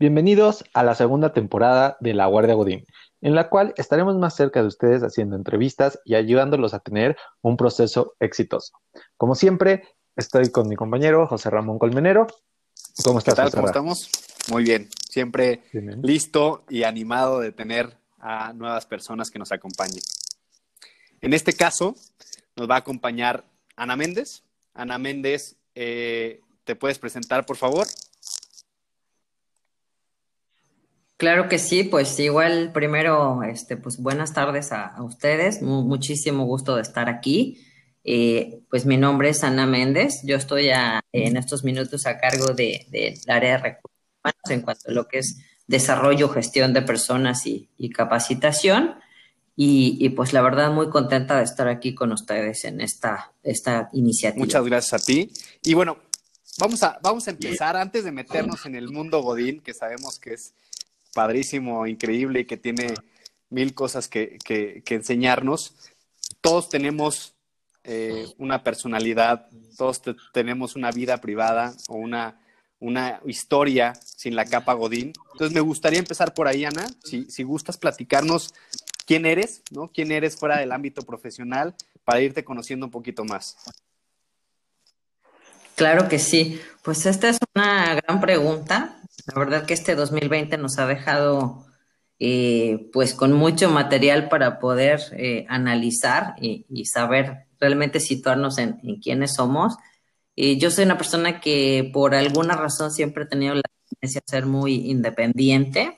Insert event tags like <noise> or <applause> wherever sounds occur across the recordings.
Bienvenidos a la segunda temporada de La Guardia Godín, en la cual estaremos más cerca de ustedes haciendo entrevistas y ayudándolos a tener un proceso exitoso. Como siempre, estoy con mi compañero José Ramón Colmenero. ¿Cómo estás? ¿Qué tal? ¿Cómo estamos? Muy bien, siempre listo y animado de tener a nuevas personas que nos acompañen. En este caso, nos va a acompañar Ana Méndez. Ana Méndez, eh, ¿te puedes presentar, por favor? Claro que sí, pues igual primero, este, pues buenas tardes a, ustedes, muchísimo gusto de estar aquí. Eh, pues mi nombre es Ana Méndez, yo estoy en estos minutos a cargo del de, área de recursos humanos en cuanto a lo que es desarrollo, gestión de personas y, capacitación. Y, pues la verdad muy contenta de estar aquí con ustedes en esta, esta iniciativa. Muchas gracias a ti. Y bueno, vamos a, vamos a empezar antes de meternos en el mundo Godín, que sabemos que es padrísimo, increíble y que tiene mil cosas que, enseñarnos. Todos tenemos eh, una personalidad, todos tenemos una vida privada o una, una historia sin la capa Godín. Entonces me gustaría empezar por ahí, Ana, si, si gustas platicarnos quién eres, ¿no? ¿Quién eres fuera del ámbito profesional para irte conociendo un poquito más? Claro que sí. Pues esta es una gran pregunta la verdad que este 2020 nos ha dejado eh, pues con mucho material para poder eh, analizar y, saber realmente situarnos en, quiénes somos. yo soy una persona que por alguna razón siempre he tenido la tendencia a ser muy independiente.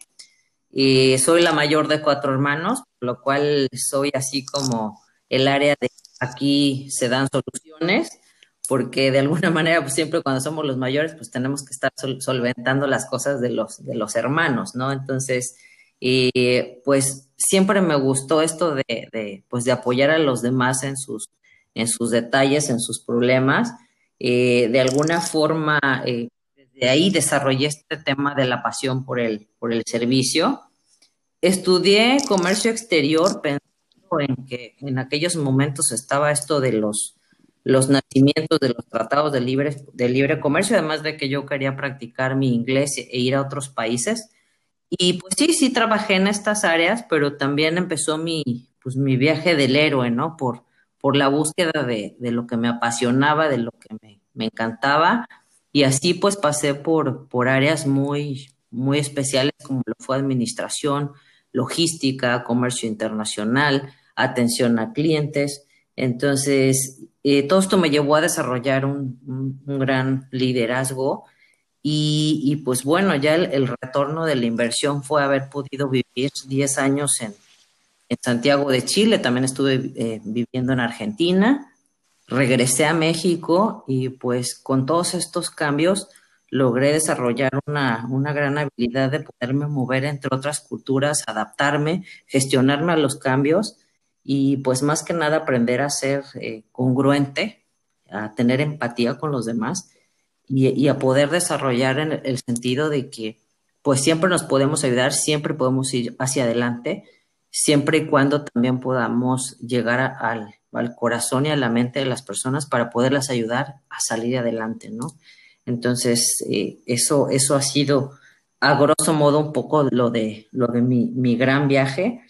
soy la mayor de cuatro hermanos, lo cual soy así como el área de aquí se dan soluciones porque de alguna manera, pues siempre cuando somos los mayores, pues tenemos que estar solventando las cosas de los, de los hermanos, ¿no? Entonces, eh, pues siempre me gustó esto de, pues de apoyar a los demás en sus, en sus detalles, en sus problemas. Eh, de alguna forma, eh, de ahí desarrollé este tema de la pasión por el, por el servicio. Estudié comercio exterior pensando en que en aquellos momentos estaba esto de los los nacimientos de los tratados de libre, de libre comercio, además de que yo quería practicar mi inglés e ir a otros países. Y pues sí, sí trabajé en estas áreas, pero también empezó mi, pues, mi viaje del héroe, ¿no? Por, por la búsqueda de, lo que me apasionaba, de lo que me, me, encantaba. Y así pues pasé por, por áreas muy, muy especiales como lo fue administración, logística, comercio internacional, atención a clientes. Entonces, eh, todo esto me llevó a desarrollar un, gran liderazgo y, pues bueno, ya el, retorno de la inversión fue haber podido vivir 10 años en, Santiago de Chile, también estuve eh, viviendo en Argentina, regresé a México y pues con todos estos cambios logré desarrollar una, una gran habilidad de poderme mover entre otras culturas, adaptarme, gestionarme a los cambios y pues más que nada aprender a ser eh, congruente, a tener empatía con los demás y, a poder desarrollar en el sentido de que pues siempre nos podemos ayudar, siempre podemos ir hacia adelante, siempre y cuando también podamos llegar al, corazón y a la mente de las personas para poderlas ayudar a salir adelante, ¿no? Entonces, eh, eso, eso ha sido a grosso modo un poco lo de, lo de mi, mi gran viaje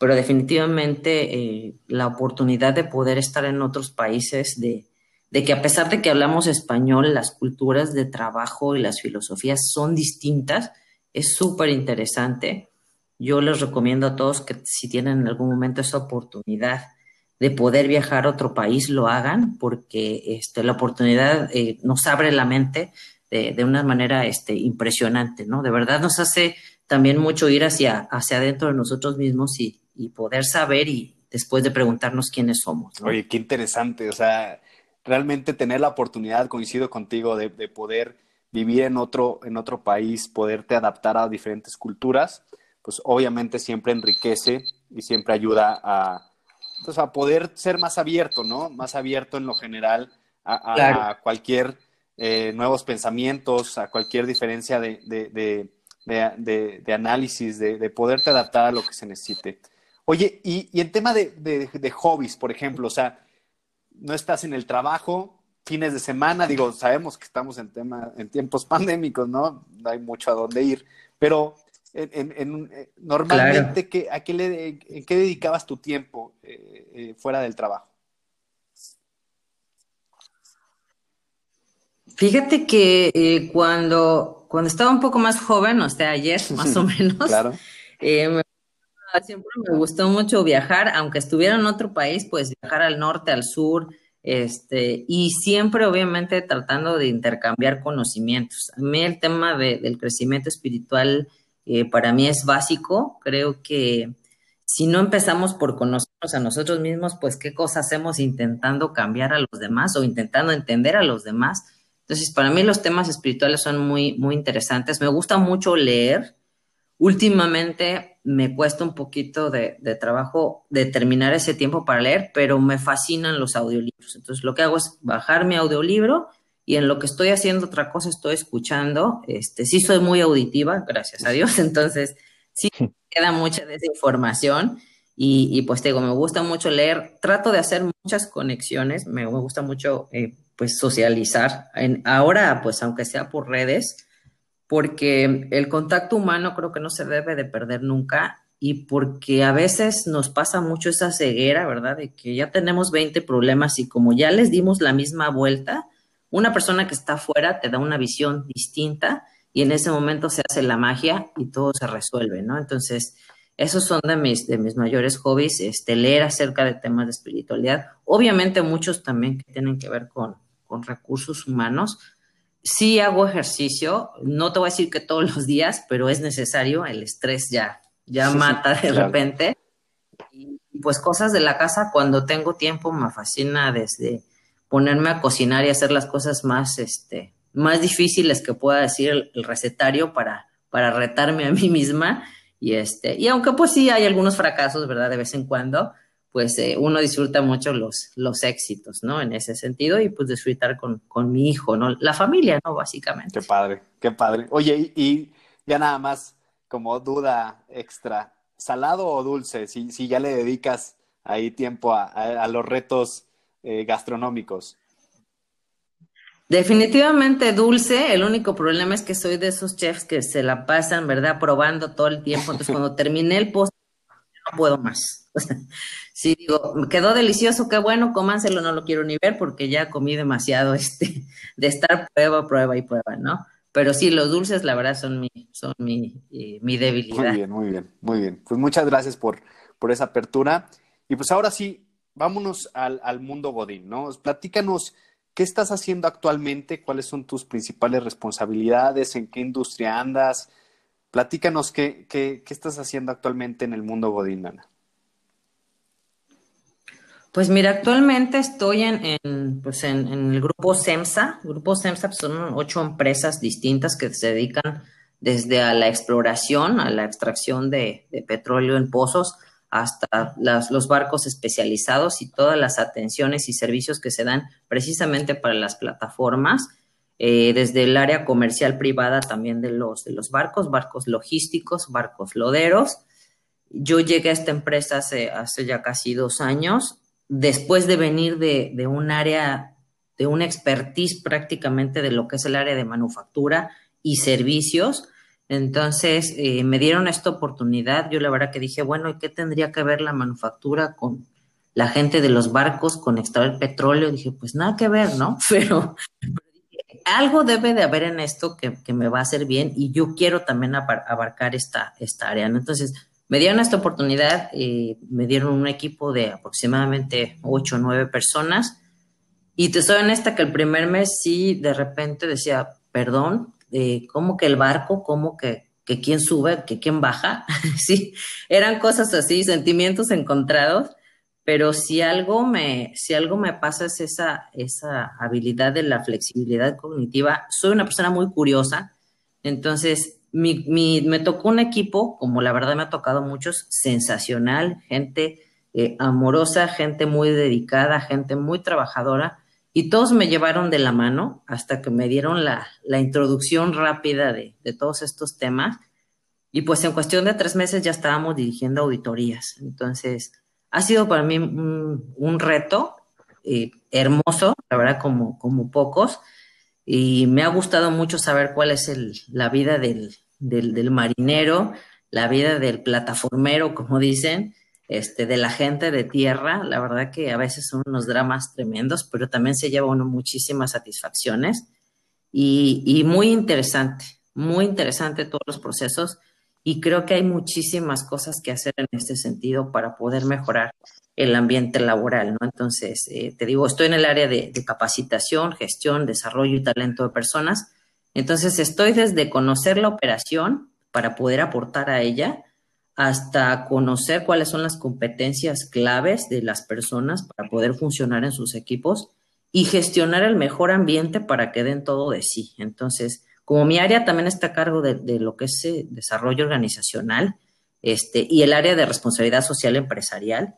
pero definitivamente eh, la oportunidad de poder estar en otros países, de, que a pesar de que hablamos español, las culturas de trabajo y las filosofías son distintas, es súper interesante. Yo les recomiendo a todos que si tienen en algún momento esa oportunidad de poder viajar a otro país, lo hagan, porque este, la oportunidad eh, nos abre la mente de, de, una manera este, impresionante, ¿no? De verdad nos hace también mucho ir hacia, hacia adentro de nosotros mismos y, y poder saber y después de preguntarnos quiénes somos. Oye, qué interesante, o sea, realmente tener la oportunidad, coincido contigo, de, poder vivir en otro, en otro país, poderte adaptar a diferentes culturas, pues obviamente siempre enriquece y siempre ayuda a, pues, a poder ser más abierto, ¿no? Más abierto en lo general a, cualquier eh, nuevos pensamientos, a cualquier diferencia de, de, de análisis, de, poderte adaptar a lo que se necesite. Oye, y, en tema de, hobbies, por ejemplo, o sea, no estás en el trabajo, fines de semana, digo, sabemos que estamos en, tema, en tiempos <laughs> pandémicos, ¿no? No hay mucho a dónde ir, pero en, eh, normalmente, ¿a qué, le, ¿en qué dedicabas tu tiempo eh, eh, fuera del trabajo? Fíjate que cuando, cuando estaba un poco más joven, o sea, ayer <laughs> más o menos, claro. Siempre me gustó mucho viajar, aunque estuviera en otro país, pues viajar al norte, al sur, este, y siempre obviamente tratando de intercambiar conocimientos. A mí el tema del crecimiento espiritual eh, para mí es básico. Creo que si no empezamos por conocernos a nosotros mismos, pues qué cosa hacemos intentando cambiar a los demás o intentando entender a los demás. Entonces, para mí los temas espirituales son muy, muy interesantes. Me gusta mucho leer. Últimamente me cuesta un poquito de, de trabajo determinar ese tiempo para leer, pero me fascinan los audiolibros. Entonces, lo que hago es bajar mi audiolibro y en lo que estoy haciendo otra cosa estoy escuchando. Este, sí soy muy auditiva, gracias a Dios, <laughs> entonces sí <laughs> queda mucha de esa información y, pues te digo, me gusta mucho leer, trato de hacer muchas conexiones, me, gusta mucho eh, pues socializar, en, ahora pues aunque sea por redes, porque el contacto humano creo que no se debe de perder nunca y porque a veces nos pasa mucho esa ceguera, ¿verdad? De que ya tenemos 20 problemas y como ya les dimos la misma vuelta, una persona que está afuera te da una visión distinta y en ese momento se hace la magia y todo se resuelve, ¿no? Entonces, esos son de mis, de mis mayores hobbies, este, leer acerca de temas de espiritualidad. Obviamente muchos también que tienen que ver con, con recursos humanos. Sí hago ejercicio, no te voy a decir que todos los días, pero es necesario, el estrés ya, ya mata de repente. Y pues cosas de la casa, cuando tengo tiempo, me fascina desde ponerme a cocinar y hacer las cosas más, este, más difíciles que pueda decir el, recetario para, para retarme a mí misma. Y este, y aunque pues sí hay algunos fracasos, ¿verdad? De vez en cuando, pues eh, uno disfruta mucho los, los éxitos, ¿no? En ese sentido, y pues disfrutar con, con mi hijo, ¿no? La familia, ¿no? Básicamente. Qué padre, qué padre. Oye, y, ya nada más como duda extra, ¿salado o dulce? Si, si ya le dedicas ahí tiempo a, a los retos eh, gastronómicos? Definitivamente dulce, el único problema es que soy de esos chefs que se la pasan, ¿verdad? Probando todo el tiempo, entonces cuando <laughs> terminé el postre puedo más. <laughs> si digo, quedó delicioso, qué bueno, cómanselo, no lo quiero ni ver porque ya comí demasiado <laughs> este, de estar prueba, prueba y prueba, ¿no? Pero sí, los dulces, la verdad, son mi, son mi, eh, mi debilidad. Muy bien, muy bien, muy bien. Pues muchas gracias por, por esa apertura. Y pues ahora sí, vámonos al, al mundo Godín, ¿no? Platícanos qué estás haciendo actualmente, cuáles son tus principales responsabilidades, en qué industria andas. Platícanos qué, qué, qué estás haciendo actualmente en el mundo Godín, Ana. Pues mira, actualmente estoy en, en, pues en, el grupo SEMSA. Grupo SEMSA pues, son ocho empresas distintas que se dedican desde a la exploración, a la extracción de, de petróleo en pozos, hasta los barcos especializados y todas las atenciones y servicios que se dan precisamente para las plataformas, eh, desde el área comercial privada también de los, de los barcos, barcos logísticos, barcos loderos. Yo llegué a esta empresa hace, hace ya casi dos años, después de venir de, de un área, de una expertise prácticamente de lo que es el área de manufactura y servicios, entonces eh, me dieron esta oportunidad. Yo la verdad que dije, bueno, ¿y qué tendría que ver la manufactura con la gente de los barcos, con extraer petróleo? Dije, pues nada que ver, ¿no? <laughs> Pero, algo debe de haber en esto que, me va a hacer bien y yo quiero también abarcar esta, esta área, ¿no? Entonces me dieron esta oportunidad, eh, me dieron un equipo de aproximadamente ocho o nueve personas. Y te soy honesta que el primer mes sí, de repente decía, perdón, de cómo que el barco, cómo que, que quién sube, que quién baja, <laughs> sí, eran cosas así, sentimientos encontrados, pero si algo me, si algo me pasa es esa, esa habilidad de la flexibilidad cognitiva, soy una persona muy curiosa, entonces mi, mi, me tocó un equipo, como la verdad me ha tocado muchos, sensacional, gente eh, amorosa, gente muy dedicada, gente muy trabajadora, y todos me llevaron de la mano hasta que me dieron la, la introducción rápida de, de, todos estos temas. Y pues en cuestión de tres meses ya estábamos dirigiendo auditorías. Entonces, ha sido para mí un, reto, eh, hermoso, la verdad, como, pocos. Y me ha gustado mucho saber cuál es la vida del marinero, la vida del plataformero, como dicen, este, de la gente de tierra. La verdad que a veces son unos dramas tremendos, pero también se lleva uno muchísimas satisfacciones y, y muy interesante, muy interesante todos los procesos y creo que hay muchísimas cosas que hacer en este sentido para poder mejorar el ambiente laboral, ¿no? Entonces, eh, te digo, estoy en el área de, de, capacitación, gestión, desarrollo y talento de personas. Entonces, estoy desde conocer la operación para poder aportar a ella hasta conocer cuáles son las competencias claves de las personas para poder funcionar en sus equipos y gestionar el mejor ambiente para que den todo de sí. Entonces, como mi área también está a cargo de, lo que es eh, desarrollo organizacional este, y el área de responsabilidad social empresarial,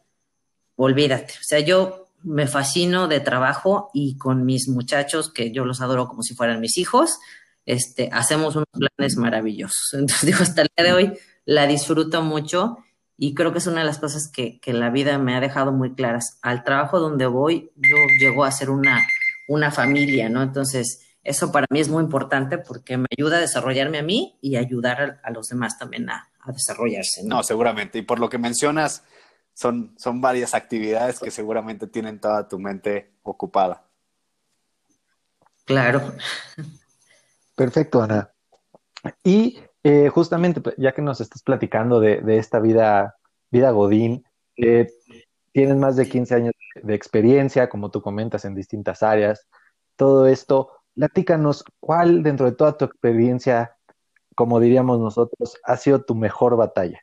olvídate. O sea, yo me fascino de trabajo y con mis muchachos, que yo los adoro como si fueran mis hijos, este, hacemos unos planes maravillosos. <laughs> Entonces, digo, hasta el día de hoy la disfruto mucho y creo que es una de las cosas que, que la vida me ha dejado muy claras. Al trabajo donde voy, yo llego a ser una, una familia, ¿no? Entonces, eso para mí es muy importante porque me ayuda a desarrollarme a mí y ayudar a, a los demás también a, a desarrollarse. ¿no? no, seguramente. Y por lo que mencionas, son, son varias actividades que seguramente tienen toda tu mente ocupada. Claro. Perfecto, Ana. Y eh, justamente, pues, ya que nos estás platicando de, de esta vida, vida Godín, eh, tienes más de 15 años de experiencia, como tú comentas, en distintas áreas. Todo esto, platícanos, ¿cuál dentro de toda tu experiencia, como diríamos nosotros, ha sido tu mejor batalla?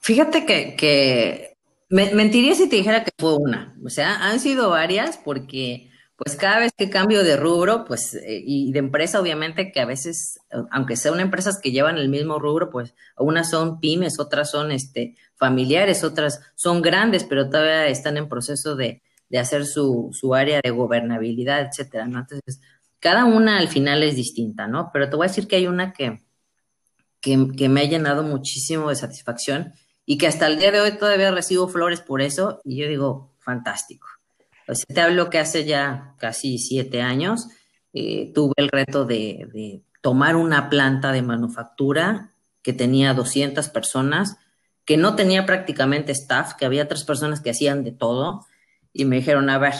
Fíjate que, me, mentiría si te dijera que fue una. O sea, han sido varias porque pues cada vez que cambio de rubro, pues, eh, y de empresa, obviamente que a veces, aunque sean empresas que llevan el mismo rubro, pues unas son pymes, otras son este, familiares, otras son grandes, pero todavía están en proceso de, de hacer su, su, área de gobernabilidad, etcétera, ¿no? Entonces, cada una al final es distinta, ¿no? Pero te voy a decir que hay una que, que, que me ha llenado muchísimo de satisfacción y que hasta el día de hoy todavía recibo flores por eso, y yo digo, fantástico. Pues te hablo que hace ya casi siete años eh, tuve el reto de, de, tomar una planta de manufactura que tenía 200 personas, que no tenía prácticamente staff, que había tres personas que hacían de todo, y me dijeron, a ver,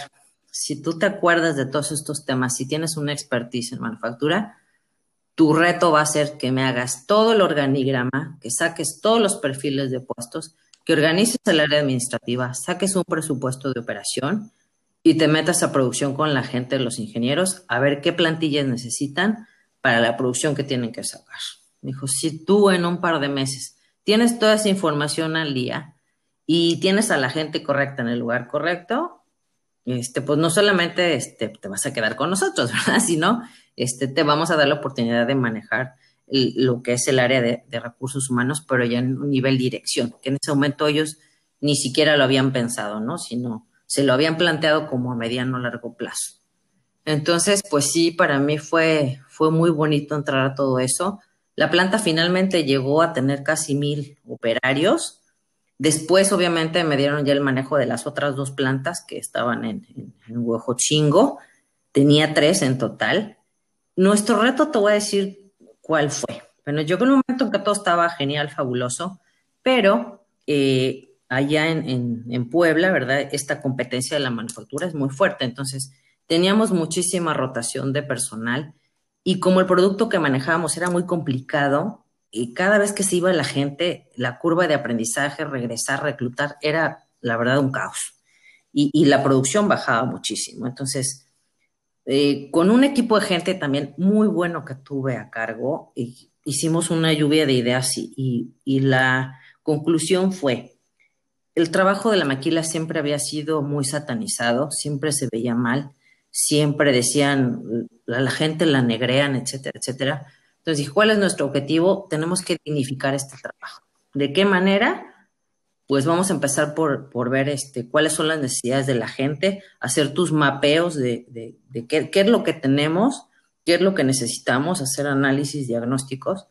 si tú te acuerdas de todos estos temas, si tienes una expertise en manufactura, tu reto va a ser que me hagas todo el organigrama, que saques todos los perfiles de puestos, que organices el área administrativa, saques un presupuesto de operación, y te metas a producción con la gente, los ingenieros, a ver qué plantillas necesitan para la producción que tienen que sacar. Me dijo, si tú en un par de meses tienes toda esa información al día y tienes a la gente correcta en el lugar correcto, este, pues no solamente este, te vas a quedar con nosotros, <laughs> ¿verdad? Sino este, te vamos a dar la oportunidad de manejar lo que es el área de, de recursos humanos, pero ya en un nivel dirección, que en ese momento ellos ni siquiera lo habían pensado, ¿no? Sino se lo habían planteado como a mediano o largo plazo. Entonces, pues sí, para mí fue, fue muy bonito entrar a todo eso. La planta finalmente llegó a tener casi mil operarios. Después, obviamente, me dieron ya el manejo de las otras dos plantas que estaban en, en, en Huejochingo. Tenía tres en total. Nuestro reto, te voy a decir cuál fue. Bueno, yo en un momento en que todo estaba genial, fabuloso, pero eh, allá en, en, en, Puebla, ¿verdad? Esta competencia de la manufactura es muy fuerte. Entonces, teníamos muchísima rotación de personal y como el producto que manejábamos era muy complicado, y cada vez que se iba la gente, la curva de aprendizaje, regresar, reclutar, era la verdad un caos. Y, y la producción bajaba muchísimo. Entonces, eh, con un equipo de gente también muy bueno que tuve a cargo, hicimos una lluvia de ideas y, y, y la conclusión fue, el trabajo de la maquila siempre había sido muy satanizado, siempre se veía mal, siempre decían, la, la gente la negrean, etcétera, etcétera. Entonces ¿cuál es nuestro objetivo? Tenemos que dignificar este trabajo. ¿De qué manera? Pues vamos a empezar por, por ver este, cuáles son las necesidades de la gente, hacer tus mapeos de, de, qué, qué es lo que tenemos, qué es lo que necesitamos, hacer análisis diagnósticos.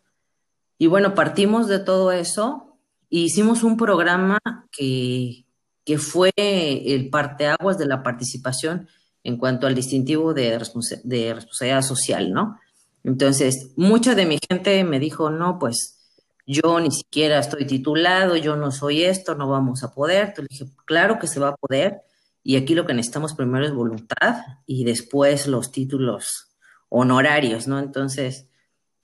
Y bueno, partimos de todo eso hicimos un programa que, que fue el parteaguas de la participación en cuanto al distintivo de, de responsabilidad social, ¿no? Entonces, mucha de mi gente me dijo, no, pues yo ni siquiera estoy titulado, yo no soy esto, no vamos a poder. Entonces dije, claro que se va a poder. Y aquí lo que necesitamos primero es voluntad y después los títulos honorarios, ¿no? Entonces,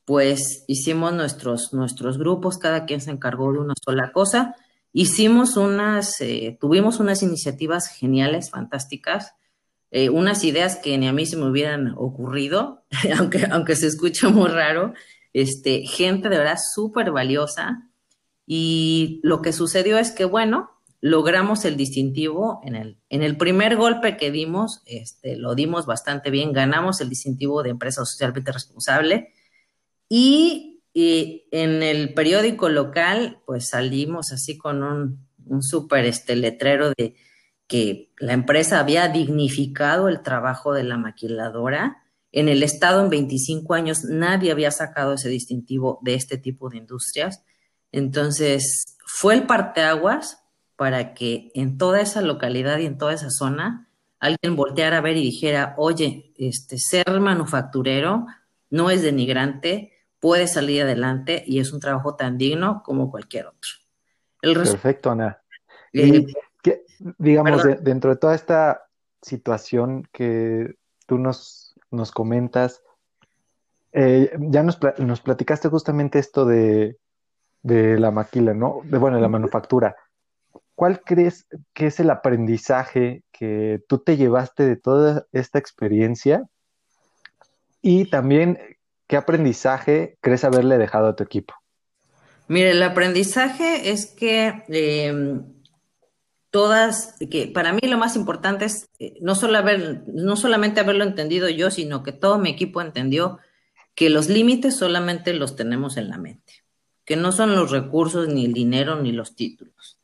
pues hicimos nuestros, nuestros grupos, cada quien se encargó de una sola cosa. Hicimos unas, eh, tuvimos unas iniciativas geniales, fantásticas, eh, unas ideas que ni a mí se me hubieran ocurrido, <laughs> aunque, aunque se escucha muy raro, este, gente de verdad súper valiosa. Y lo que sucedió es que, bueno, logramos el distintivo en el, en el primer golpe que dimos, este, lo dimos bastante bien, ganamos el distintivo de empresa socialmente responsable y, en el periódico local, pues salimos así con un, un súper este, letrero de que la empresa había dignificado el trabajo de la maquiladora. En el estado, en 25 años, nadie había sacado ese distintivo de este tipo de industrias. Entonces, fue el parteaguas para que en toda esa localidad y en toda esa zona alguien volteara a ver y dijera, oye, este, ser manufacturero no es denigrante, puede salir adelante y es un trabajo tan digno como cualquier otro. Perfecto, Ana. Eh, digamos, dentro de toda esta situación que tú nos, nos comentas, eh, ya nos, nos, platicaste justamente esto de, de la maquila, ¿no? De, bueno, de la manufactura. ¿Cuál crees que es el aprendizaje que tú te llevaste de toda esta experiencia? Y también, ¿qué aprendizaje crees haberle dejado a tu equipo? Mire, el aprendizaje es que em, todas, que para mí lo más importante es eh, no, no solamente haberlo entendido yo, sino que todo mi equipo entendió que los límites solamente los tenemos en la mente, que no son los recursos, ni el dinero, ni los títulos.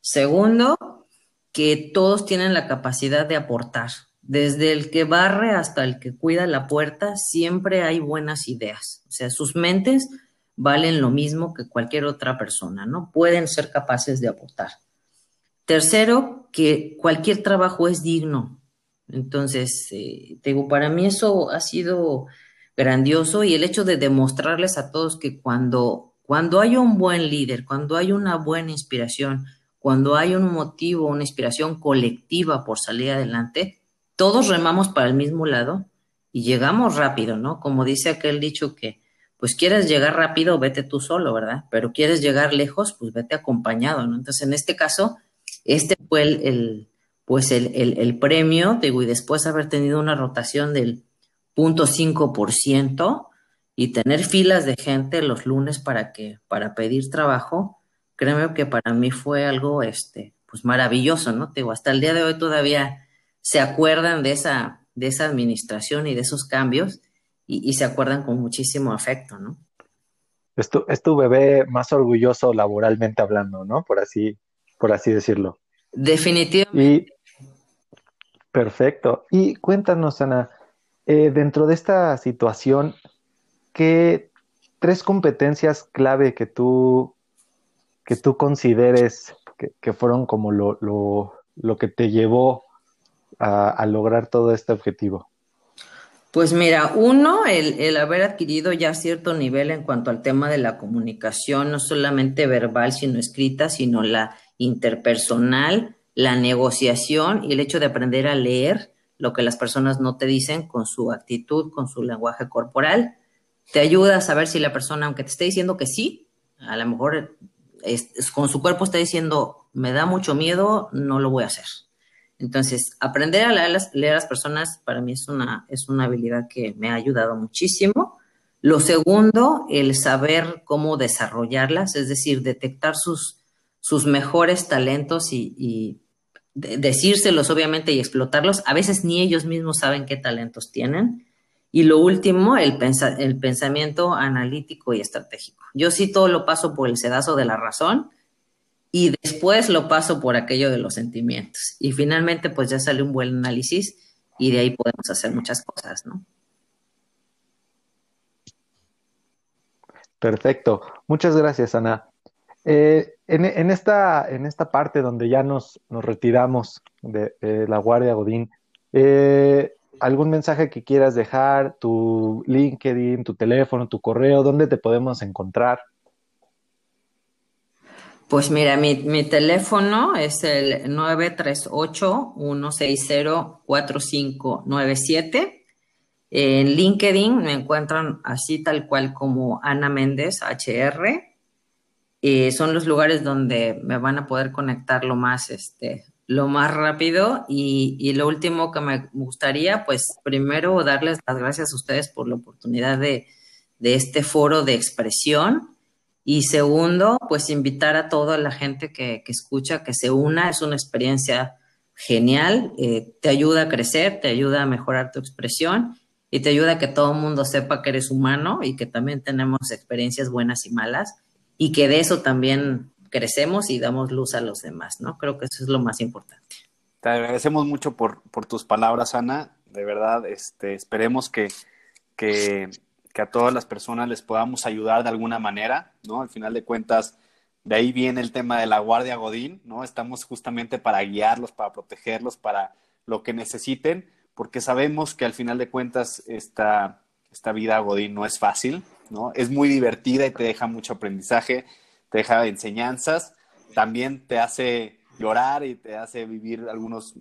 Segundo, que todos tienen la capacidad de aportar. Desde el que barre hasta el que cuida la puerta, siempre hay buenas ideas. O sea, sus mentes valen lo mismo que cualquier otra persona, ¿no? Pueden ser capaces de aportar. Tercero, que cualquier trabajo es digno. Entonces, eh, digo, para mí eso ha sido grandioso y el hecho de demostrarles a todos que cuando, cuando hay un buen líder, cuando hay una buena inspiración, cuando hay un motivo, una inspiración colectiva por salir adelante, todos remamos para el mismo lado y llegamos rápido, ¿no? Como dice aquel dicho que, pues quieres llegar rápido, vete tú solo, ¿verdad? Pero quieres llegar lejos, pues vete acompañado, ¿no? Entonces, en este caso, este fue el, pues el, el, premio, digo, y después haber tenido una rotación del 0.5% y tener filas de gente los lunes para que, para pedir trabajo, créeme que para mí fue algo, este, pues maravilloso, ¿no? Te digo, hasta el día de hoy todavía se acuerdan de esa, de esa administración y de esos cambios y, se acuerdan con muchísimo afecto, ¿no? Es tu, es tu bebé más orgulloso laboralmente hablando, ¿no? Por así, por así decirlo. Definitivamente. perfecto. Y cuéntanos, Ana, eh, dentro de esta situación, ¿qué tres competencias clave que tú que tú consideres que, fueron como lo, lo, que te llevó a, lograr todo este objetivo? Pues mira, uno, el, el, haber adquirido ya cierto nivel en cuanto al tema de la comunicación, no solamente verbal, sino escrita, sino la interpersonal, la negociación y el hecho de aprender a leer lo que las personas no te dicen con su actitud, con su lenguaje corporal, te ayuda a saber si la persona, aunque te esté diciendo que sí, a lo mejor con su cuerpo está diciendo, me da mucho miedo, no lo voy a hacer. Entonces, aprender a leer, a las personas para mí es una, es una habilidad que me ha ayudado muchísimo. Lo segundo, el saber cómo desarrollarlas, es decir, detectar sus, sus mejores talentos y, decírselos obviamente y explotarlos. A veces ni ellos mismos saben qué talentos tienen. Y lo último, el, el pensamiento analítico y estratégico. Yo sí todo lo paso por el sedazo de la razón y después lo paso por aquello de los sentimientos. Y finalmente pues ya sale un buen análisis y de ahí podemos hacer muchas cosas, ¿no? Perfecto. Muchas gracias, Ana. Eh, en, esta, en esta parte donde ya nos, nos retiramos de, la Guardia Godín, eh, ¿algún mensaje que quieras dejar? ¿Tu LinkedIn, tu teléfono, tu correo? ¿Dónde te podemos encontrar? Pues mira, mi, mi teléfono es el 938-160-4597. En LinkedIn me encuentran así tal cual como Ana Méndez, HR. Eh, son los lugares donde me van a poder conectar lo más, este, lo más rápido. Y, lo último que me gustaría, pues primero darles las gracias a ustedes por la oportunidad de, este foro de expresión. Y segundo, pues invitar a toda la gente que, escucha que se una. Es una experiencia genial, eh, te ayuda a crecer, te ayuda a mejorar tu expresión y te ayuda a que todo el mundo sepa que eres humano y que también tenemos experiencias buenas y malas y que de eso también crecemos y damos luz a los demás, ¿no? Creo que eso es lo más importante. Te agradecemos mucho por, por tus palabras, Ana. De verdad, este, esperemos que, que, que, a todas las personas les podamos ayudar de alguna manera, ¿no? Al final de cuentas, de ahí viene el tema de la Guardia Godín, ¿no? Estamos justamente para guiarlos, para protegerlos, para lo que necesiten, porque sabemos que al final de cuentas esta, esta vida Godín no es fácil, ¿no? Es muy divertida y te deja mucho aprendizaje, te deja enseñanzas, también te hace llorar y te hace vivir algunos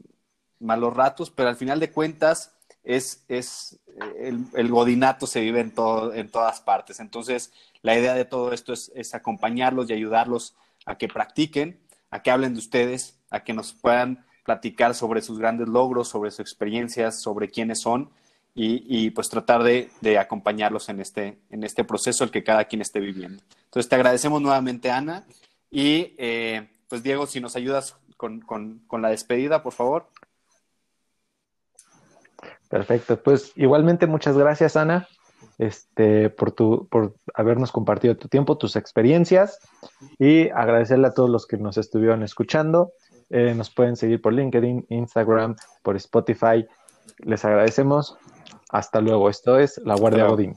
malos ratos, pero al final de cuentas es, es el, godinato se vive en, todo, en todas partes. Entonces, la idea de todo esto es, es acompañarlos y ayudarlos a que practiquen, a que hablen de ustedes, a que nos puedan platicar sobre sus grandes logros, sobre sus experiencias, sobre quiénes son y, pues tratar de, acompañarlos en este, en este proceso el que cada quien esté viviendo. Entonces te agradecemos nuevamente, Ana. Y eh, pues Diego, si nos ayudas con, la despedida, por favor. Perfecto, pues igualmente muchas gracias, Ana, este, por, tu, por habernos compartido tu tiempo, tus experiencias y agradecerle a todos los que nos estuvieron escuchando. Eh, nos pueden seguir por LinkedIn, Instagram, por Spotify. Les agradecemos. Hasta luego. Esto es La Guardia Godín.